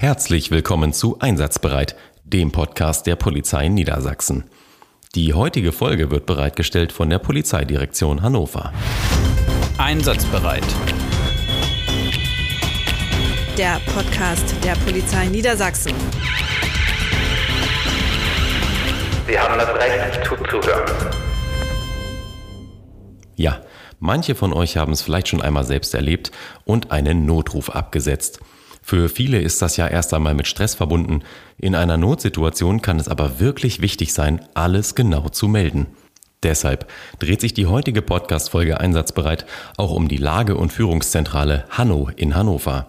Herzlich willkommen zu Einsatzbereit, dem Podcast der Polizei Niedersachsen. Die heutige Folge wird bereitgestellt von der Polizeidirektion Hannover. Einsatzbereit. Der Podcast der Polizei Niedersachsen. Sie haben das Recht zuzuhören. Ja, manche von euch haben es vielleicht schon einmal selbst erlebt und einen Notruf abgesetzt. Für viele ist das ja erst einmal mit Stress verbunden. In einer Notsituation kann es aber wirklich wichtig sein, alles genau zu melden. Deshalb dreht sich die heutige Podcast-Folge Einsatzbereit auch um die Lage- und Führungszentrale Hanno in Hannover.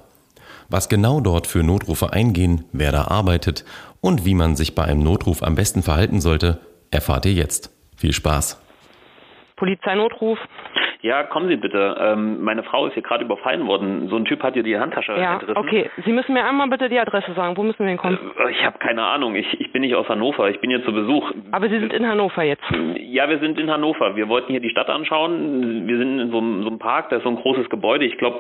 Was genau dort für Notrufe eingehen, wer da arbeitet und wie man sich bei einem Notruf am besten verhalten sollte, erfahrt ihr jetzt. Viel Spaß! Polizeinotruf. Ja, kommen Sie bitte. Ähm, meine Frau ist hier gerade überfallen worden. So ein Typ hat ihr die Handtasche Ja, entrissen. okay. Sie müssen mir einmal bitte die Adresse sagen. Wo müssen wir hinkommen? Äh, Ich habe keine Ahnung. Ich, ich bin nicht aus Hannover. Ich bin hier zu Besuch. Aber Sie sind in Hannover jetzt. Ja, wir sind in Hannover. Wir wollten hier die Stadt anschauen. Wir sind in so einem, so einem Park. Da ist so ein großes Gebäude. Ich glaube,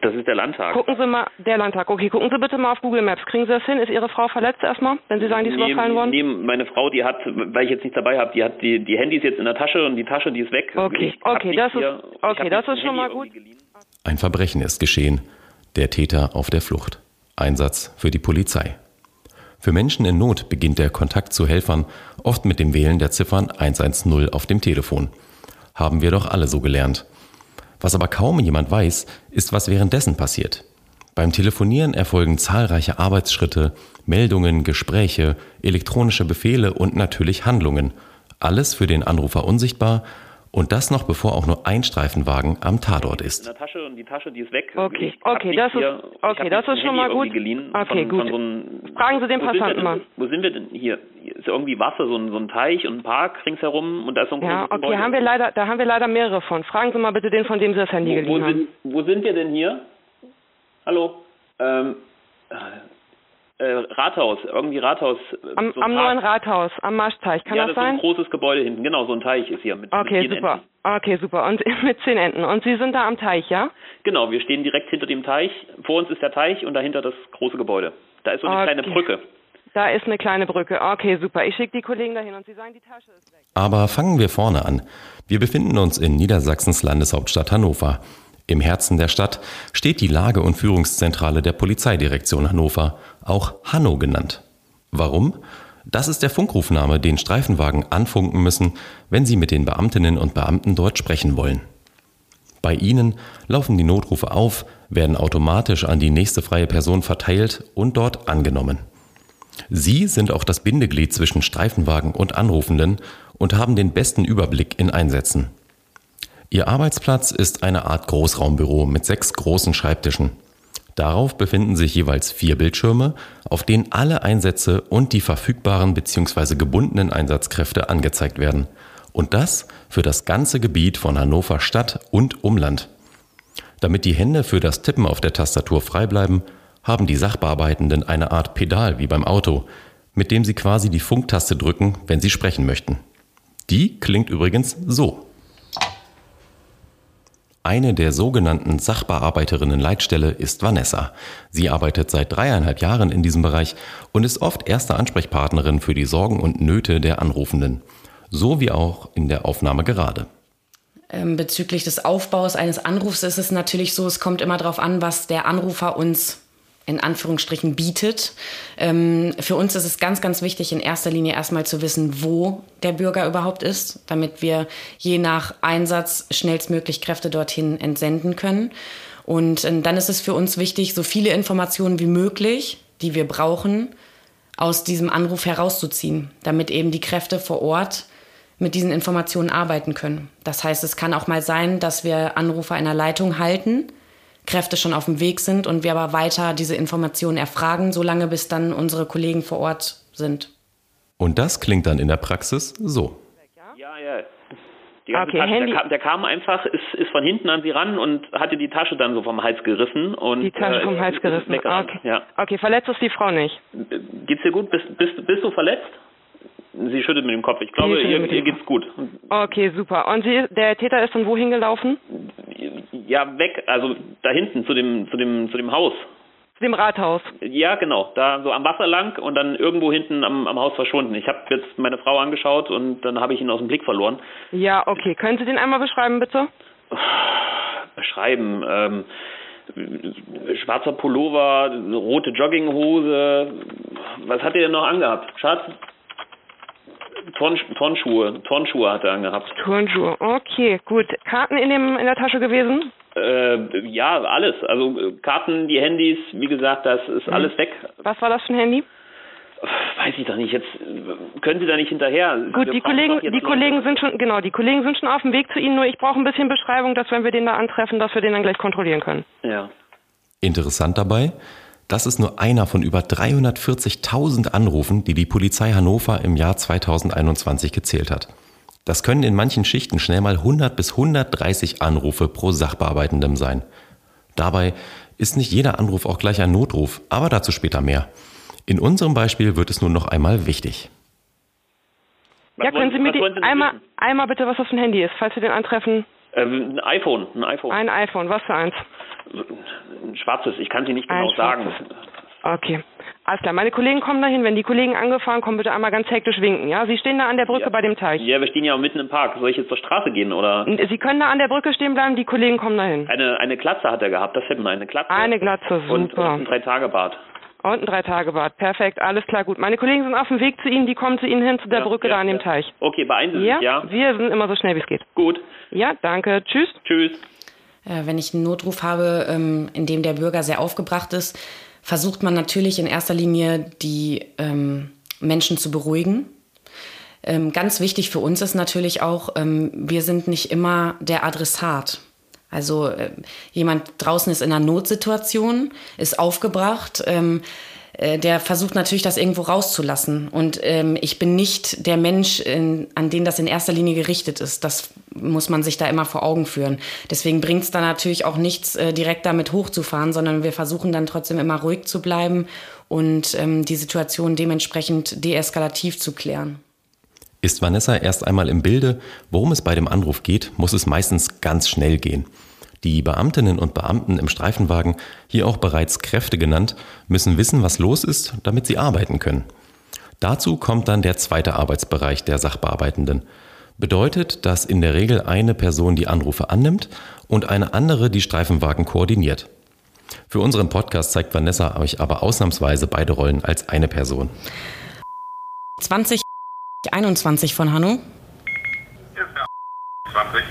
das ist der Landtag. Gucken Sie mal, der Landtag. Okay, gucken Sie bitte mal auf Google Maps. Kriegen Sie das hin? Ist Ihre Frau verletzt erstmal, wenn Sie sagen, die ist Nee, überfallen worden? nee, meine Frau, die hat, weil ich jetzt nichts dabei habe, die hat die, die Handys jetzt in der Tasche und die Tasche, die ist weg. Okay, Ich okay, das ist- okay, das ist schon ein mal gut. Ein Verbrechen ist geschehen. Der Täter auf der Flucht. Einsatz für die Polizei. Für Menschen in Not beginnt der Kontakt zu Helfern oft mit dem Wählen der Ziffern 110 auf dem Telefon. Haben wir doch alle so gelernt. Was aber kaum jemand weiß, ist, was währenddessen passiert. Beim Telefonieren erfolgen zahlreiche Arbeitsschritte, Meldungen, Gespräche, elektronische Befehle und natürlich Handlungen. Alles für den Anrufer unsichtbar und das noch bevor auch nur ein Streifenwagen am Tatort in ist. der Tasche und die Tasche, die ist weg. Okay, Ich okay, das ist- hier, ich okay, das ist schon mal gut. Okay, von, gut. Von so einem, Fragen Sie den Passanten mal. Wo sind wir denn hier? Hier ist irgendwie Wasser, so ein, so ein Teich und ein Park ringsherum und da ist so ein Ja, okay, Gebäude. haben wir leider, da haben wir leider mehrere von. Fragen Sie mal bitte den, von dem Sie das Handy wo, wo, geliehen haben. sind, wo sind wir denn hier? Hallo? Ähm, äh, Rathaus, irgendwie Rathaus. äh, Am, so am neuen Rathaus, am Marschteich. Kann ja, das das ist sein? ein großes Gebäude hinten. Genau, so ein Teich ist hier. Mit, Okay, mit zehn super. Enten. Okay, super. Und mit zehn Enten. Und Sie sind da am Teich, ja? Genau, wir stehen direkt hinter dem Teich. Vor uns ist der Teich und dahinter das große Gebäude. Da ist so eine Okay. kleine Brücke. Da ist eine kleine Brücke. Okay, super. Ich schicke die Kollegen dahin und Sie sagen, die Tasche ist weg. Aber fangen wir vorne an. Wir befinden uns in Niedersachsens Landeshauptstadt Hannover. Im Herzen der Stadt steht die Lage- und Führungszentrale der Polizeidirektion Hannover, auch Hanno genannt. Warum? Das ist der Funkrufname, den Streifenwagen anfunken müssen, wenn sie mit den Beamtinnen und Beamten dort sprechen wollen. Bei ihnen laufen die Notrufe auf, werden automatisch an die nächste freie Person verteilt und dort angenommen. Sie sind auch das Bindeglied zwischen Streifenwagen und Anrufenden und haben den besten Überblick in Einsätzen. Ihr Arbeitsplatz ist eine Art Großraumbüro mit sechs großen Schreibtischen. Darauf befinden sich jeweils vier Bildschirme, auf denen alle Einsätze und die verfügbaren bzw. gebundenen Einsatzkräfte angezeigt werden. Und das für das ganze Gebiet von Hannover Stadt und Umland. Damit die Hände für das Tippen auf der Tastatur frei bleiben, haben die Sachbearbeitenden eine Art Pedal wie beim Auto, mit dem sie quasi die Funktaste drücken, wenn sie sprechen möchten. Die klingt übrigens so. Eine der sogenannten Sachbearbeiterinnen-Leitstelle ist Vanessa. Sie arbeitet seit dreieinhalb Jahren in diesem Bereich und ist oft erste Ansprechpartnerin für die Sorgen und Nöte der Anrufenden. So wie auch in der Aufnahme gerade. Ähm, bezüglich des Aufbaus eines Anrufs ist es natürlich so, es kommt immer darauf an, was der Anrufer uns in Anführungsstrichen bietet. Ähm, für uns ist es ganz, ganz wichtig, in erster Linie erstmal zu wissen, wo der Bürger überhaupt ist, damit wir je nach Einsatz schnellstmöglich Kräfte dorthin entsenden können. Und ähm, dann ist es für uns wichtig, so viele Informationen wie möglich, die wir brauchen, aus diesem Anruf herauszuziehen, damit eben die Kräfte vor Ort mit diesen Informationen arbeiten können. Das heißt, es kann auch mal sein, dass wir Anrufer in der Leitung halten, Kräfte schon auf dem Weg sind und wir aber weiter diese Informationen erfragen, solange bis dann unsere Kollegen vor Ort sind. Und das klingt dann in der Praxis so. Ja, ja. Die ganze Okay, Tasche, Handy- der, kam, der kam einfach, ist, ist von hinten an sie ran und hatte die Tasche dann so vom Hals gerissen. Und, Die Tasche äh, vom Hals gerissen. Okay. Ja. okay, verletzt ist die Frau nicht. Geht's dir gut? Bist, bist, bist du verletzt? Sie schüttelt mit dem Kopf. Ich glaube, ihr, ihr geht's gut. Okay, super. Und sie, der Täter ist dann wohin gelaufen? Ja, weg, also da hinten zu dem, zu dem, zu dem Haus. dem Rathaus. Ja, genau. Da so am Wasser lang und dann irgendwo hinten am, am Haus verschwunden. Ich habe jetzt meine Frau angeschaut und dann habe ich ihn aus dem Blick verloren. Ja, okay. Können Sie den einmal beschreiben, bitte? Beschreiben. Ähm, schwarzer Pullover, rote Jogginghose. Was hat er denn noch angehabt? Schatz? Turn, Turnschuhe. Turnschuhe hat er angehabt. Turnschuhe. Okay, gut. Karten in, dem, in der Tasche gewesen? Äh, ja, alles. Also äh, Karten, die Handys, wie gesagt, das ist Mhm. alles weg. Was war das für ein Handy? Weiß ich doch nicht. Jetzt äh, können Sie da nicht hinterher. Gut, Wir die Kollegen, die Kollegen sind schon, genau, die Kollegen sind schon auf dem Weg zu Ihnen, nur ich brauche ein bisschen Beschreibung, dass wenn wir den da antreffen, dass wir den dann gleich kontrollieren können. Ja. Interessant dabei, das ist nur einer von über 340.000 Anrufen, die die Polizei Hannover im Jahr 2021 gezählt hat. Das können in manchen Schichten schnell mal 100 bis 130 Anrufe pro Sachbearbeitendem sein. Dabei ist nicht jeder Anruf auch gleich ein Notruf, aber dazu später mehr. In unserem Beispiel wird es nun noch einmal wichtig. Was ja, können Sie mir die, Sie einmal, wissen? einmal bitte, was das für ein Handy ist, falls wir den antreffen? Äh, ein iPhone, ein iPhone. Ein iPhone, was für eins? Ein schwarzes, ich kann sie nicht genau sagen. Okay. Alles klar, meine Kollegen kommen dahin. Wenn die Kollegen angefahren kommen, bitte einmal ganz hektisch winken, ja? Sie stehen da an der Brücke Ja. bei dem Teich. Ja, wir stehen ja mitten im Park. Soll ich jetzt zur Straße gehen oder? Sie können da an der Brücke stehen bleiben, die Kollegen kommen dahin. Eine, eine Glatze hat er gehabt, das hätten wir, eine Glatze. Eine Glatze, und, und super. ein Drei-Tage-Bad. Und ein Drei-Tage-Bad. Perfekt, alles klar, gut. Meine Kollegen sind auf dem Weg zu Ihnen, die kommen zu Ihnen hin, zu der Ja, Brücke ja, da an dem. Teich. Okay, beeilen Sie sich, ja? Wir sind immer so schnell, wie es geht. Gut, Ja, danke. Tschüss. tschüss. Äh, Wenn ich einen Notruf habe, ähm, in dem der Bürger sehr aufgebracht ist, versucht man natürlich in erster Linie die ähm, Menschen zu beruhigen. Ähm, ganz wichtig für uns ist natürlich auch, wir sind nicht immer der Adressat. Also äh, jemand draußen ist in einer Notsituation, ist aufgebracht, äh, der versucht natürlich, das irgendwo rauszulassen. Und ähm, ich bin nicht der Mensch, in, an den das in erster Linie gerichtet ist. Das muss man sich da immer vor Augen führen. Deswegen bringt es da natürlich auch nichts, äh, direkt damit hochzufahren, sondern wir versuchen dann trotzdem immer ruhig zu bleiben und ähm, die Situation dementsprechend deeskalativ zu klären. Ist Vanessa erst einmal im Bilde, worum es bei dem Anruf geht, muss es meistens ganz schnell gehen. Die Beamtinnen und Beamten im Streifenwagen, hier auch bereits Kräfte genannt, müssen wissen, was los ist, damit sie arbeiten können. Dazu kommt dann der zweite Arbeitsbereich der Sachbearbeitenden. Bedeutet, dass in der Regel eine Person die Anrufe annimmt und eine andere die Streifenwagen koordiniert. Für unseren Podcast zeigt Vanessa euch aber ausnahmsweise beide Rollen als eine Person. 2021 von Hanno. 20. Äh,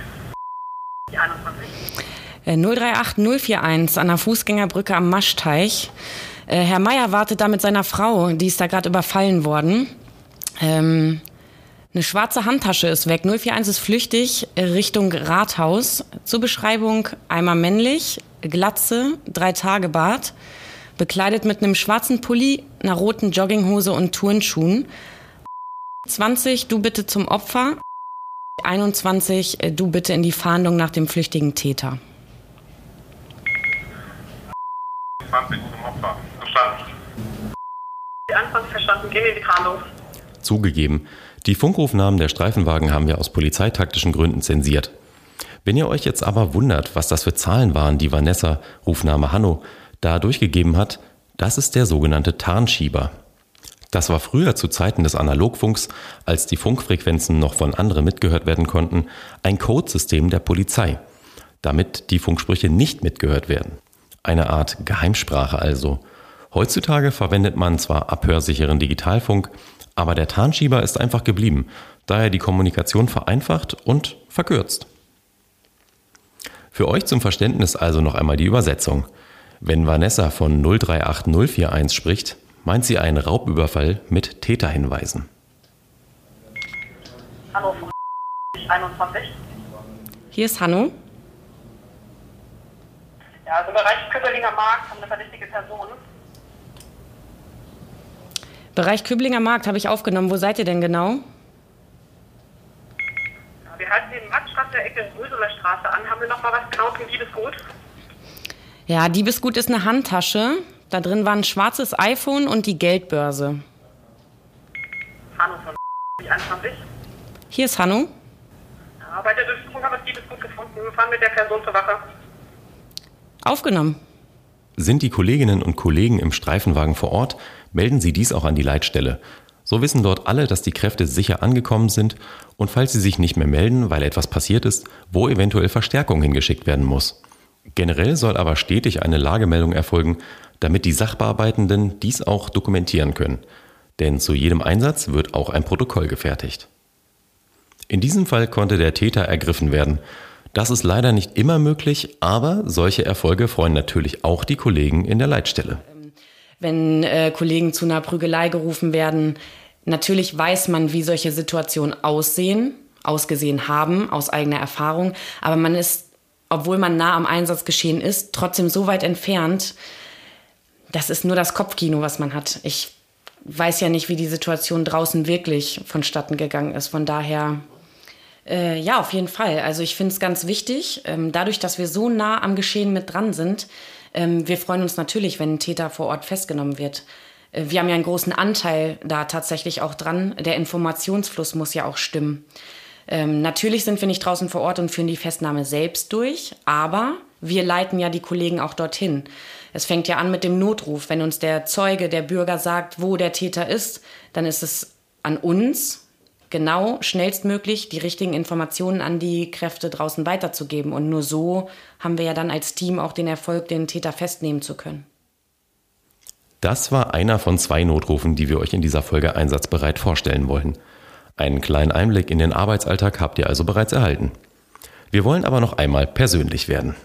038 041 an der Fußgängerbrücke am Maschteich. Äh, Herr Meier wartet da mit seiner Frau, die ist da gerade überfallen worden. Ähm, eine schwarze Handtasche ist weg. 041 ist flüchtig äh, Richtung Rathaus. Zur Beschreibung einmal männlich, Glatze, drei Tage Bart, bekleidet mit einem schwarzen Pulli, einer roten Jogginghose und Turnschuhen. 20, du bitte zum Opfer. 21, äh, du bitte in die Fahndung nach dem flüchtigen Täter. 20 zum Opfer. Verstanden. 21 verstanden, gehen in die Fahndung. Zugegeben, die Funkrufnamen der Streifenwagen haben wir aus polizeitaktischen Gründen zensiert. Wenn ihr euch jetzt aber wundert, was das für Zahlen waren, die Vanessa, Rufname Hanno, da durchgegeben hat, das ist der sogenannte Tarnschieber. Das war früher zu Zeiten des Analogfunks, als die Funkfrequenzen noch von anderen mitgehört werden konnten, ein Codesystem der Polizei, damit die Funksprüche nicht mitgehört werden. Eine Art Geheimsprache also. Heutzutage verwendet man zwar abhörsicheren Digitalfunk, aber der Tarnschieber ist einfach geblieben, da er die Kommunikation vereinfacht und verkürzt. Für euch zum Verständnis also noch einmal die Übersetzung. Wenn Vanessa von 038041 spricht, meint sie einen Raubüberfall mit Täterhinweisen. Hallo, 21. Hier ist Hanno. Ja, also im Bereich Köpperlinger Markt haben eine verdächtige Person. Bereich Küblinger Markt habe ich aufgenommen. Wo seid ihr denn genau? Wir halten den Marktstraße der Ecke Röseler Straße an. Haben wir noch mal was genau zum Liebesgut? Ja, Diebesgut ist eine Handtasche. Da drin war ein schwarzes iPhone und die Geldbörse. Hanno von 21. Hier ist Hanno. Ja, bei der Durchsuchung haben wir das Liebesgut gefunden. Wir fahren mit der Person zur Wache. Aufgenommen. Sind die Kolleginnen und Kollegen im Streifenwagen vor Ort, melden Sie dies auch an die Leitstelle. So wissen dort alle, dass die Kräfte sicher angekommen sind und falls sie sich nicht mehr melden, weil etwas passiert ist, wo eventuell Verstärkung hingeschickt werden muss. Generell soll aber stetig eine Lagemeldung erfolgen, damit die Sachbearbeitenden dies auch dokumentieren können. Denn zu jedem Einsatz wird auch ein Protokoll gefertigt. In diesem Fall konnte der Täter ergriffen werden. Das ist leider nicht immer möglich, aber solche Erfolge freuen natürlich auch die Kollegen in der Leitstelle. Wenn äh, Kollegen zu einer Prügelei gerufen werden, natürlich weiß man, wie solche Situationen aussehen, ausgesehen haben, aus eigener Erfahrung, aber man ist, obwohl man nah am Einsatzgeschehen ist, trotzdem so weit entfernt, das ist nur das Kopfkino, was man hat. Ich weiß ja nicht, wie die Situation draußen wirklich vonstatten gegangen ist. Von daher, äh, ja, auf jeden Fall. Also ich finde es ganz wichtig, ähm, dadurch, dass wir so nah am Geschehen mit dran sind, ähm, wir freuen uns natürlich, wenn ein Täter vor Ort festgenommen wird. Äh, wir haben ja einen großen Anteil da tatsächlich auch dran. Der Informationsfluss muss ja auch stimmen. Ähm, natürlich sind wir nicht draußen vor Ort und führen die Festnahme selbst durch, aber wir leiten ja die Kollegen auch dorthin. Es fängt ja an mit dem Notruf. Wenn uns der Zeuge, der Bürger sagt, wo der Täter ist, dann ist es an uns, genau schnellstmöglich die richtigen Informationen an die Kräfte draußen weiterzugeben. Und nur so haben wir ja dann als Team auch den Erfolg, den Täter festnehmen zu können. Das war einer von zwei Notrufen, die wir euch in dieser Folge einsatzbereit vorstellen wollen. Einen kleinen Einblick in den Arbeitsalltag habt ihr also bereits erhalten. Wir wollen aber noch einmal persönlich werden.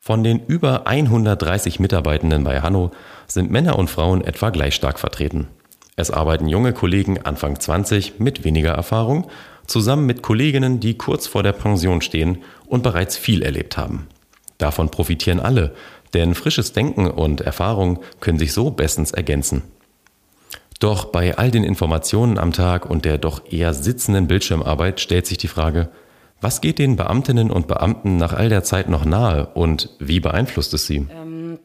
Von den über 130 Mitarbeitenden bei Hanno sind Männer und Frauen etwa gleich stark vertreten. Es arbeiten junge Kollegen Anfang 20 mit weniger Erfahrung zusammen mit Kolleginnen, die kurz vor der Pension stehen und bereits viel erlebt haben. Davon profitieren alle, denn frisches Denken und Erfahrung können sich so bestens ergänzen. Doch bei all den Informationen am Tag und der doch eher sitzenden Bildschirmarbeit stellt sich die Frage, was geht den Beamtinnen und Beamten nach all der Zeit noch nahe und wie beeinflusst es sie? Ähm,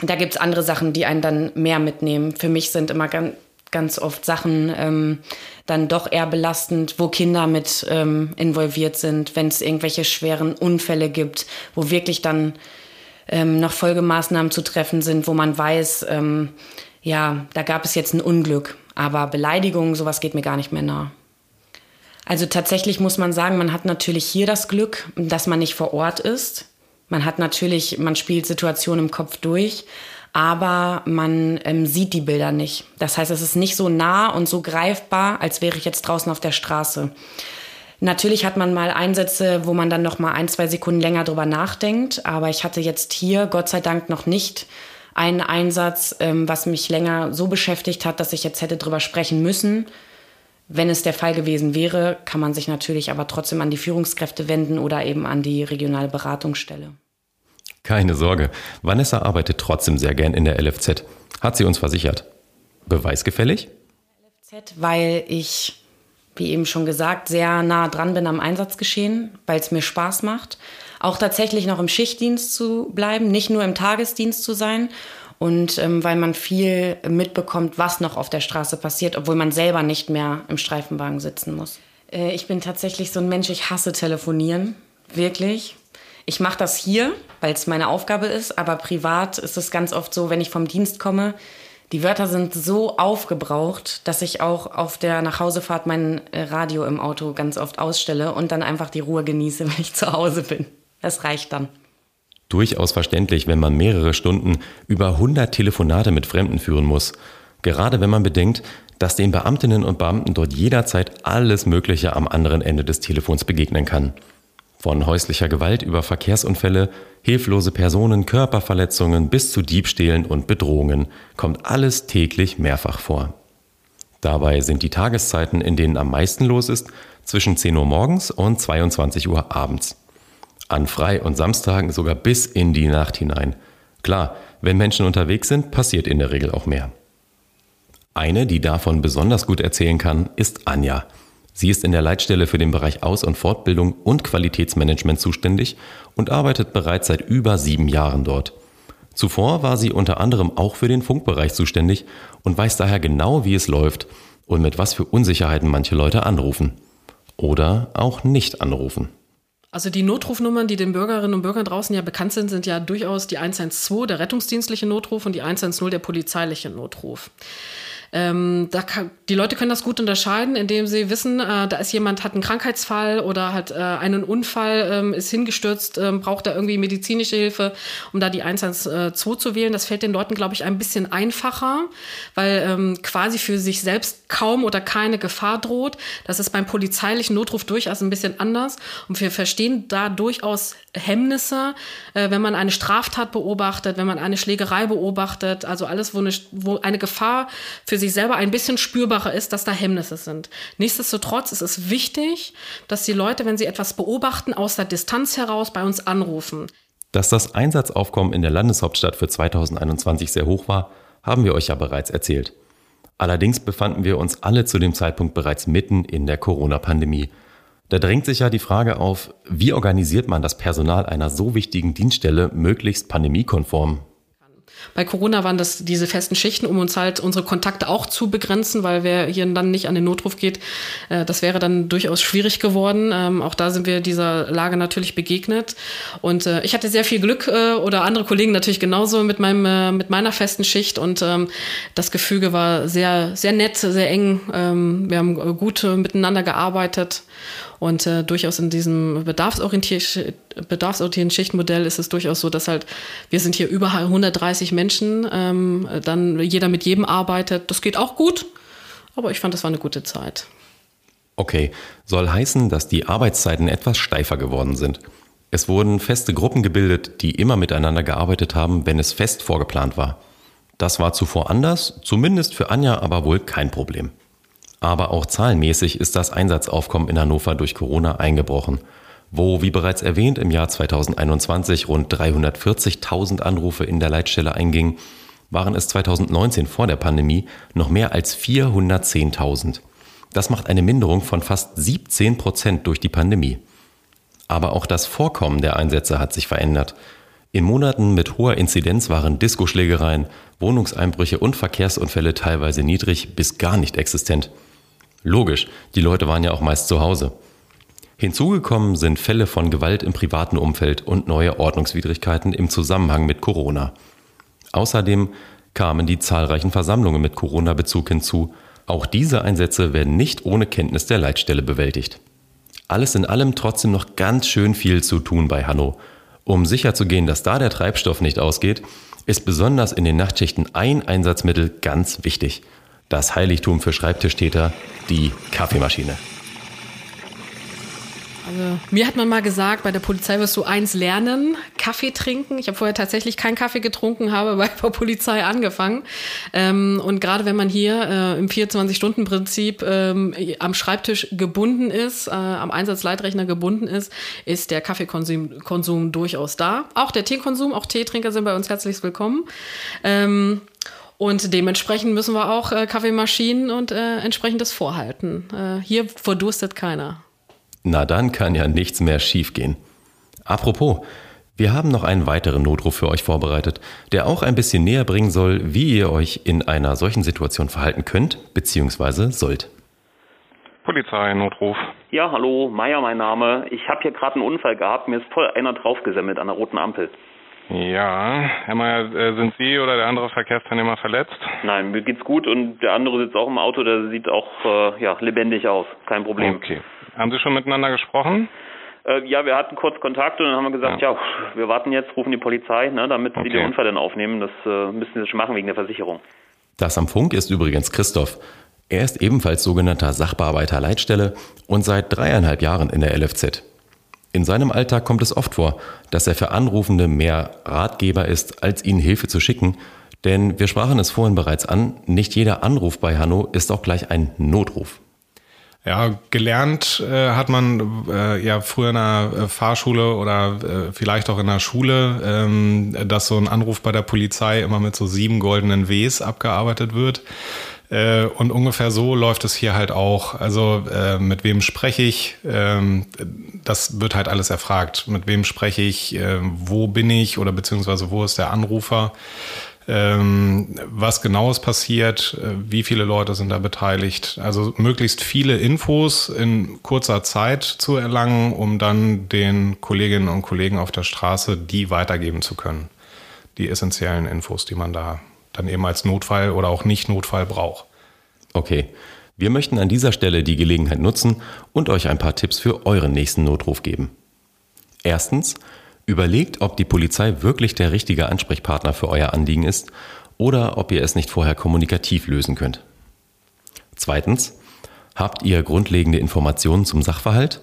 da gibt es andere Sachen, die einen dann mehr mitnehmen. Für mich sind immer ganz, ganz oft Sachen ähm, dann doch eher belastend, wo Kinder mit ähm, involviert sind, wenn es irgendwelche schweren Unfälle gibt, wo wirklich dann ähm, noch Folgemaßnahmen zu treffen sind, wo man weiß, ähm, ja, da gab es jetzt ein Unglück. Aber Beleidigungen, sowas geht mir gar nicht mehr nah. Also tatsächlich muss man sagen, man hat natürlich hier das Glück, dass man nicht vor Ort ist. Man hat natürlich, man spielt Situationen im Kopf durch, aber man ähm, sieht die Bilder nicht. Das heißt, es ist nicht so nah und so greifbar, als wäre ich jetzt draußen auf der Straße. Natürlich hat man mal Einsätze, wo man dann noch mal ein, zwei Sekunden länger drüber nachdenkt, aber ich hatte jetzt hier Gott sei Dank noch nicht einen Einsatz, ähm, was mich länger so beschäftigt hat, dass ich jetzt hätte drüber sprechen müssen. Wenn es der Fall gewesen wäre, kann man sich natürlich aber trotzdem an die Führungskräfte wenden oder eben an die regionale Beratungsstelle. Keine Sorge, Vanessa arbeitet trotzdem sehr gern in der LFZ, hat sie uns versichert. Beweisgefällig? LFZ, weil ich, wie eben schon gesagt, sehr nah dran bin am Einsatzgeschehen, weil es mir Spaß macht. Auch tatsächlich noch im Schichtdienst zu bleiben, nicht nur im Tagesdienst zu sein und ähm, weil man viel mitbekommt, was noch auf der Straße passiert, obwohl man selber nicht mehr im Streifenwagen sitzen muss. Äh, ich bin tatsächlich so ein Mensch, ich hasse telefonieren, wirklich. Ich mache das hier, weil es meine Aufgabe ist, aber privat ist es ganz oft so, wenn ich vom Dienst komme, die Wörter sind so aufgebraucht, dass ich auch auf der Nachhausefahrt mein äh, Radio im Auto ganz oft ausstelle und dann einfach die Ruhe genieße, wenn ich zu Hause bin. Das reicht dann durchaus verständlich, wenn man mehrere Stunden über 100 Telefonate mit Fremden führen muss. Gerade wenn man bedenkt, dass den Beamtinnen und Beamten dort jederzeit alles Mögliche am anderen Ende des Telefons begegnen kann. Von häuslicher Gewalt über Verkehrsunfälle, hilflose Personen, Körperverletzungen bis zu Diebstählen und Bedrohungen kommt alles täglich mehrfach vor. Dabei sind die Tageszeiten, in denen am meisten los ist, zwischen 10 Uhr morgens und 22 Uhr abends an Frei- und Samstagen sogar bis in die Nacht hinein. Klar, wenn Menschen unterwegs sind, passiert in der Regel auch mehr. Eine, die davon besonders gut erzählen kann, ist Anja. Sie ist in der Leitstelle für den Bereich Aus- und Fortbildung und Qualitätsmanagement zuständig und arbeitet bereits seit über sieben Jahren dort. Zuvor war sie unter anderem auch für den Funkbereich zuständig und weiß daher genau, wie es läuft und mit was für Unsicherheiten manche Leute anrufen. Oder auch nicht anrufen. Also die Notrufnummern, die den Bürgerinnen und Bürgern draußen ja bekannt sind, sind ja durchaus die 112, der rettungsdienstliche Notruf und die 110, der polizeiliche Notruf. Ähm, da kann, die Leute können das gut unterscheiden, indem sie wissen, äh, da ist jemand, hat einen Krankheitsfall oder hat äh, einen Unfall, ähm, ist hingestürzt, ähm, braucht da irgendwie medizinische Hilfe, um da die 112 zu wählen. Das fällt den Leuten, glaube ich, ein bisschen einfacher, weil ähm, quasi für sich selbst kaum oder keine Gefahr droht. Das ist beim polizeilichen Notruf durchaus ein bisschen anders. Und wir verstehen da durchaus Hemmnisse, äh, wenn man eine Straftat beobachtet, wenn man eine Schlägerei beobachtet, also alles, wo eine, wo eine Gefahr für sich selber ein bisschen spürbarer ist, dass da Hemmnisse sind. Nichtsdestotrotz ist es wichtig, dass die Leute, wenn sie etwas beobachten, aus der Distanz heraus bei uns anrufen. Dass das Einsatzaufkommen in der Landeshauptstadt für 2021 sehr hoch war, haben wir euch ja bereits erzählt. Allerdings befanden wir uns alle zu dem Zeitpunkt bereits mitten in der Corona-Pandemie. Da drängt sich ja die Frage auf, wie organisiert man das Personal einer so wichtigen Dienststelle möglichst pandemiekonform? Bei Corona waren das diese festen Schichten, um uns halt unsere Kontakte auch zu begrenzen, weil wer hier dann nicht an den Notruf geht, äh, das wäre dann durchaus schwierig geworden. Ähm, auch da sind wir dieser Lage natürlich begegnet. Und äh, ich hatte sehr viel Glück äh, oder andere Kollegen natürlich genauso mit meinem äh, mit meiner festen Schicht und ähm, das Gefüge war sehr sehr nett, sehr eng. Ähm, wir haben gut miteinander gearbeitet und äh, durchaus in diesem bedarfsorientierten, bedarfsorientierten Schichtmodell ist es durchaus so, dass halt, wir sind hier über 130 Menschen, ähm, dann jeder mit jedem arbeitet. Das geht auch gut, aber ich fand, das war eine gute Zeit. Okay, soll heißen, dass die Arbeitszeiten etwas steifer geworden sind. Es wurden feste Gruppen gebildet, die immer miteinander gearbeitet haben, wenn es fest vorgeplant war. Das war zuvor anders, zumindest für Anja aber wohl kein Problem. Aber auch zahlenmäßig ist das Einsatzaufkommen in Hannover durch Corona eingebrochen. Wo, wie bereits erwähnt, im Jahr 2021 rund 340.000 Anrufe in der Leitstelle eingingen, waren es 2019 vor der Pandemie noch mehr als 410.000. Das macht eine Minderung von fast 17 Prozent durch die Pandemie. Aber auch das Vorkommen der Einsätze hat sich verändert. In Monaten mit hoher Inzidenz waren Diskoschlägereien, Wohnungseinbrüche und Verkehrsunfälle teilweise niedrig bis gar nicht existent. Logisch, die Leute waren ja auch meist zu Hause. Hinzugekommen sind Fälle von Gewalt im privaten Umfeld und neue Ordnungswidrigkeiten im Zusammenhang mit Corona. Außerdem kamen die zahlreichen Versammlungen mit Corona-Bezug hinzu. Auch diese Einsätze werden nicht ohne Kenntnis der Leitstelle bewältigt. Alles in allem trotzdem noch ganz schön viel zu tun bei Hanno. Um sicherzugehen, dass da der Treibstoff nicht ausgeht, ist besonders in den Nachtschichten ein Einsatzmittel ganz wichtig – das Heiligtum für Schreibtischtäter, die Kaffeemaschine. Also, mir hat man mal gesagt, bei der Polizei wirst du eins lernen, Kaffee trinken. Ich habe vorher tatsächlich keinen Kaffee getrunken, habe bei der Polizei angefangen. Ähm, und gerade wenn man hier äh, im 24-Stunden-Prinzip ähm, am Schreibtisch gebunden ist, äh, am Einsatzleitrechner gebunden ist, ist der Kaffeekonsum Konsum durchaus da. Auch der Teekonsum, auch Teetrinker sind bei uns herzlich willkommen. Ähm, und dementsprechend müssen wir auch äh, Kaffeemaschinen und äh, entsprechendes vorhalten. Äh, hier verdurstet keiner. Na dann kann ja nichts mehr schiefgehen. Apropos, wir haben noch einen weiteren Notruf für euch vorbereitet, der auch ein bisschen näher bringen soll, wie ihr euch in einer solchen Situation verhalten könnt bzw. sollt. Polizei, Notruf. Ja, hallo, Meier mein Name. Ich habe hier gerade einen Unfall gehabt. Mir ist voll einer draufgesammelt an der roten Ampel. Ja, Herr Mayer, äh, sind Sie oder der andere Verkehrsteilnehmer verletzt? Nein, mir geht's gut und der andere sitzt auch im Auto, der sieht auch äh, ja, lebendig aus. Kein Problem. Okay. Haben Sie schon miteinander gesprochen? Äh, ja, wir hatten kurz Kontakt und dann haben wir gesagt, ja, ja wir warten jetzt, rufen die Polizei, ne, damit okay. sie den Unfall dann aufnehmen. Das äh, müssen sie schon machen wegen der Versicherung. Das am Funk ist übrigens Christoph. Er ist ebenfalls sogenannter Sachbearbeiter Leitstelle und seit dreieinhalb Jahren in der LFZ. In seinem Alltag kommt es oft vor, dass er für Anrufende mehr Ratgeber ist, als ihnen Hilfe zu schicken. Denn wir sprachen es vorhin bereits an, nicht jeder Anruf bei Hanno ist auch gleich ein Notruf. Ja, gelernt äh, hat man äh, ja früher in der äh, Fahrschule oder äh, vielleicht auch in der Schule, ähm, dass so ein Anruf bei der Polizei immer mit so sieben goldenen Ws abgearbeitet wird. Äh, und ungefähr so läuft es hier halt auch. Also äh, mit wem spreche ich? Ähm, das wird halt alles erfragt. Mit wem spreche ich? Äh, wo bin ich? Oder beziehungsweise wo ist der Anrufer? ähm, was genau ist passiert, äh, wie viele Leute sind da beteiligt. Also möglichst viele Infos in kurzer Zeit zu erlangen, um dann den Kolleginnen und Kollegen auf der Straße die weitergeben zu können. Die essentiellen Infos, die man da dann eben als Notfall oder auch nicht Notfall braucht. Okay. Wir möchten an dieser Stelle die Gelegenheit nutzen und euch ein paar Tipps für euren nächsten Notruf geben. Erstens, Überlegt, ob die Polizei wirklich der richtige Ansprechpartner für euer Anliegen ist oder ob ihr es nicht vorher kommunikativ lösen könnt. Zweitens, habt ihr grundlegende Informationen zum Sachverhalt?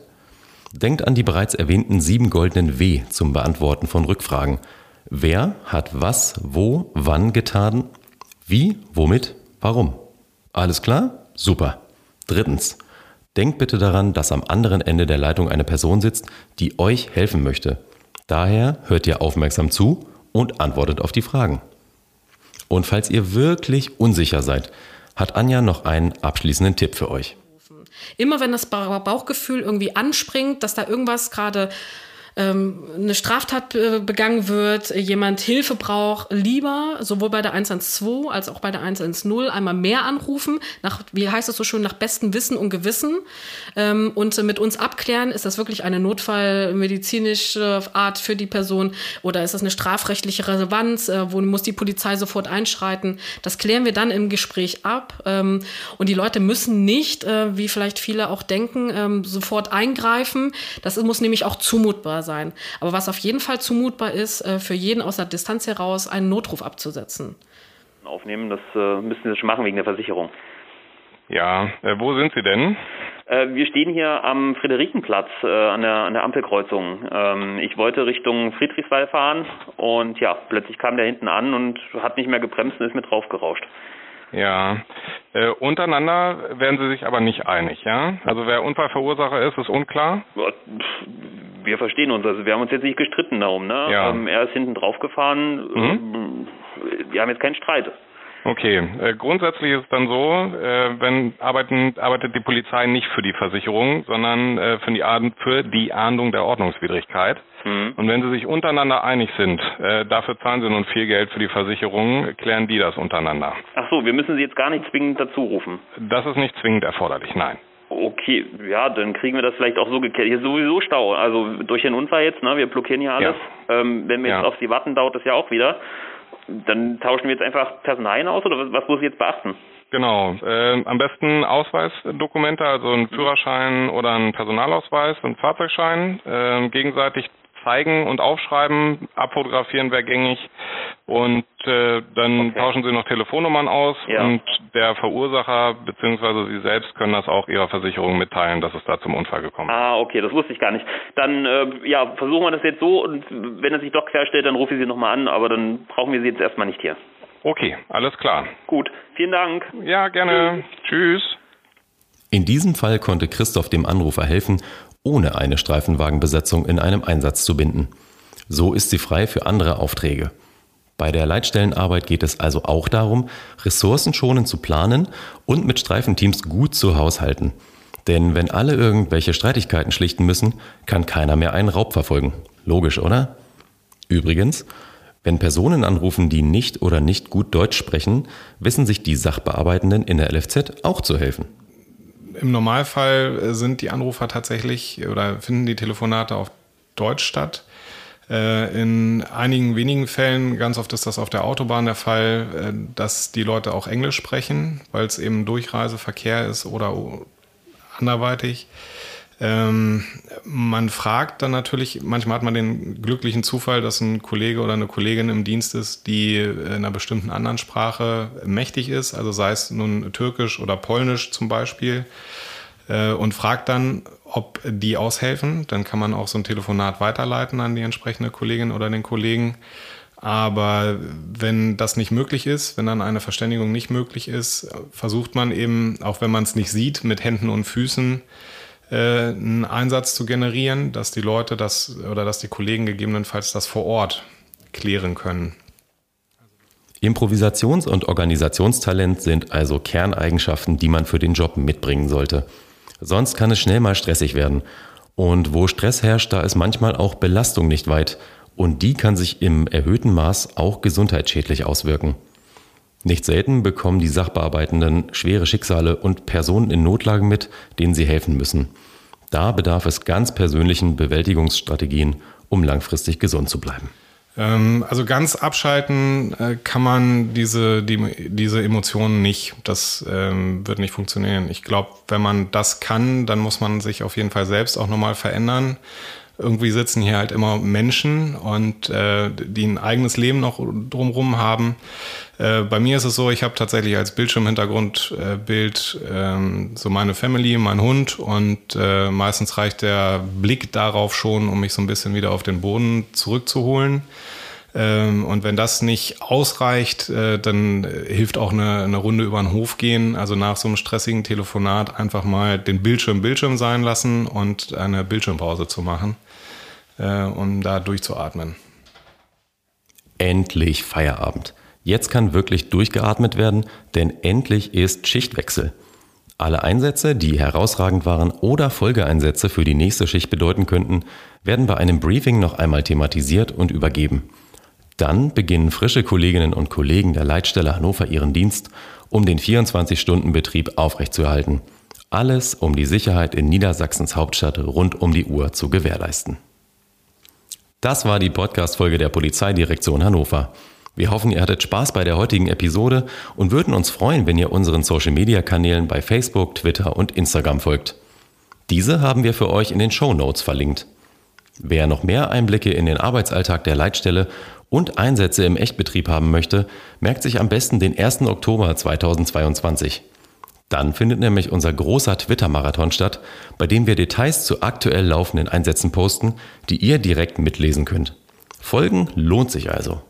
Denkt an die bereits erwähnten sieben goldenen W zum Beantworten von Rückfragen. Wer hat was, wo, wann getan? Wie, womit, warum? Alles klar? Super. Drittens. Denkt bitte daran, dass am anderen Ende der Leitung eine Person sitzt, die euch helfen möchte. Daher hört ihr aufmerksam zu und antwortet auf die Fragen. Und falls ihr wirklich unsicher seid, hat Anja noch einen abschließenden Tipp für euch. Immer wenn das Bauchgefühl irgendwie anspringt, dass da irgendwas gerade ähm, eine Straftat begangen wird, jemand Hilfe braucht, lieber sowohl bei der 112 als auch bei der 110 einmal mehr anrufen, nach, wie heißt es so schön, nach bestem Wissen und Gewissen ähm, und mit uns abklären, ist das wirklich eine notfallmedizinische Art für die Person oder ist das eine strafrechtliche Relevanz, äh, wo muss die Polizei sofort einschreiten. Das klären wir dann im Gespräch ab ähm, und die Leute müssen nicht, äh, wie vielleicht viele auch denken, ähm, sofort eingreifen. Das muss nämlich auch zumutbar sein sein. Aber was auf jeden Fall zumutbar ist, äh, für jeden aus der Distanz heraus einen Notruf abzusetzen. Aufnehmen, das äh, müssen Sie schon machen wegen der Versicherung. Ja, äh, wo sind Sie denn? Wir stehen hier am Friederikenplatz äh, an, der, an der Ampelkreuzung. Ähm, ich wollte Richtung Friedrichswald fahren und ja, plötzlich kam der hinten an und hat nicht mehr gebremst und ist mit draufgerauscht. Ja, äh, untereinander werden sie sich aber nicht einig, ja? Also wer Unfallverursacher ist, ist unklar? Wir verstehen uns, also wir haben uns jetzt nicht gestritten darum, ne? Ja. Ähm, er ist hinten drauf gefahren, Mhm. ähm, wir haben jetzt keinen Streit. Okay, äh, grundsätzlich ist es dann so, äh, wenn arbeiten, arbeitet die Polizei nicht für die Versicherung, sondern äh, für, die Ahnd für die Ahndung der Ordnungswidrigkeit. Mhm. Und wenn sie sich untereinander einig sind, äh, dafür zahlen sie nun viel Geld für die Versicherung, klären die das untereinander. Ach so, wir müssen sie jetzt gar nicht zwingend dazu rufen. Das ist nicht zwingend erforderlich, nein. Okay, ja, dann kriegen wir das vielleicht auch so geklärt. Hier ist sowieso Stau, also durch den Unfall jetzt, ne? Wir blockieren hier alles. Ähm, wenn wir jetzt Ja. auf sie warten, dauert das ja auch wieder. Dann tauschen wir jetzt einfach Personalien aus oder was, muss ich jetzt beachten? Genau. Äh, am besten Ausweisdokumente, also ein Führerschein oder ein Personalausweis, ein Fahrzeugschein, äh, gegenseitig zeigen und aufschreiben, abfotografieren wäre gängig und äh, dann tauschen sie noch Telefonnummern aus Ja. und der Verursacher bzw. sie selbst können das auch ihrer Versicherung mitteilen, dass es da zum Unfall gekommen ist. Ah, okay, das wusste ich gar nicht. Dann, äh, ja, versuchen wir das jetzt so und wenn es sich doch querstellt, dann rufe ich Sie nochmal an, aber dann brauchen wir Sie jetzt erstmal nicht hier. Okay, alles klar. Gut, vielen Dank. Ja, gerne. Tschüss. In diesem Fall konnte Christoph dem Anrufer helfen, ohne eine Streifenwagenbesetzung in einem Einsatz zu binden. So ist sie frei für andere Aufträge. Bei der Leitstellenarbeit geht es also auch darum, ressourcenschonend zu planen und mit Streifenteams gut zu haushalten. Denn wenn alle irgendwelche Streitigkeiten schlichten müssen, kann keiner mehr einen Raub verfolgen. Logisch, oder? Übrigens, wenn Personen anrufen, die nicht oder nicht gut Deutsch sprechen, wissen sich die Sachbearbeitenden in der LFZ auch zu helfen. Im Normalfall äh, sind die Anrufer tatsächlich oder finden die Telefonate auf Deutsch statt. Äh, In einigen wenigen Fällen, ganz oft ist das auf der Autobahn der Fall, äh, dass die Leute auch Englisch sprechen, weil es eben Durchreiseverkehr ist oder anderweitig. Ähm, man fragt dann natürlich, manchmal hat man den glücklichen Zufall, dass ein Kollege oder eine Kollegin im Dienst ist, die in einer bestimmten anderen Sprache mächtig ist, also sei es nun Türkisch oder Polnisch zum Beispiel, äh, und fragt dann, ob die aushelfen. Dann kann man auch so ein Telefonat weiterleiten an die entsprechende Kollegin oder den Kollegen. Aber wenn das nicht möglich ist, wenn dann eine Verständigung nicht möglich ist, versucht man eben, auch wenn man es nicht sieht, mit Händen und Füßen einen Einsatz zu generieren, dass die Leute das oder dass die Kollegen gegebenenfalls das vor Ort klären können. Improvisations- und Organisationstalent sind also Kerneigenschaften, die man für den Job mitbringen sollte. Sonst kann es schnell mal stressig werden. Und wo Stress herrscht, da ist manchmal auch Belastung nicht weit Und die kann sich im erhöhten Maß auch gesundheitsschädlich auswirken. Nicht selten bekommen die Sachbearbeitenden schwere Schicksale und Personen in Notlagen mit, denen sie helfen müssen. Da bedarf es ganz persönlichen Bewältigungsstrategien, um langfristig gesund zu bleiben. Ähm, also ganz abschalten äh, kann man diese, die, diese Emotionen nicht. Das ähm, wird nicht funktionieren. Ich glaube, wenn man das kann, dann muss man sich auf jeden Fall selbst auch nochmal verändern irgendwie sitzen hier halt immer Menschen und äh, die ein eigenes Leben noch drumherum haben. Äh, bei mir ist es so, ich habe tatsächlich als Bildschirmhintergrundbild äh, ähm, so meine Family, mein Hund und äh, meistens reicht der Blick darauf schon, um mich so ein bisschen wieder auf den Boden zurückzuholen. Ähm, und wenn das nicht ausreicht, äh, dann hilft auch eine, eine Runde über den Hof gehen. Also nach so einem stressigen Telefonat einfach mal den Bildschirm Bildschirm sein lassen und eine Bildschirmpause zu machen äh, um da durchzuatmen. Endlich Feierabend. Jetzt kann wirklich durchgeatmet werden, denn endlich ist Schichtwechsel. Alle Einsätze, die herausragend waren oder Folgeeinsätze für die nächste Schicht bedeuten könnten, werden bei einem Briefing noch einmal thematisiert und übergeben. Dann beginnen frische Kolleginnen und Kollegen der Leitstelle Hannover ihren Dienst, um den 24-Stunden-Betrieb aufrechtzuerhalten. Alles, um die Sicherheit in Niedersachsens Hauptstadt rund um die Uhr zu gewährleisten. Das war die Podcast-Folge der Polizeidirektion Hannover. Wir hoffen, ihr hattet Spaß bei der heutigen Episode und würden uns freuen, wenn ihr unseren Social-Media-Kanälen bei Facebook, Twitter und Instagram folgt. Diese haben wir für euch in den Show Notes verlinkt. Wer noch mehr Einblicke in den Arbeitsalltag der Leitstelle und Einsätze im Echtbetrieb haben möchte, merkt sich am besten den 1. Oktober 2022. Dann findet nämlich unser großer Twitter-Marathon statt, bei dem wir Details zu aktuell laufenden Einsätzen posten, die ihr direkt mitlesen könnt. Folgen lohnt sich also.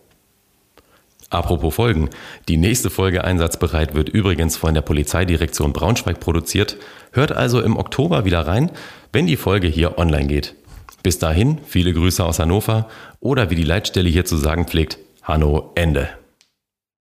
Apropos Folgen, die nächste Folge Einsatzbereit wird übrigens von der Polizeidirektion Braunschweig produziert. Hört also im Oktober wieder rein, wenn die Folge hier online geht. Bis dahin, viele Grüße aus Hannover oder wie die Leitstelle hier zu sagen pflegt, Hanno Ende.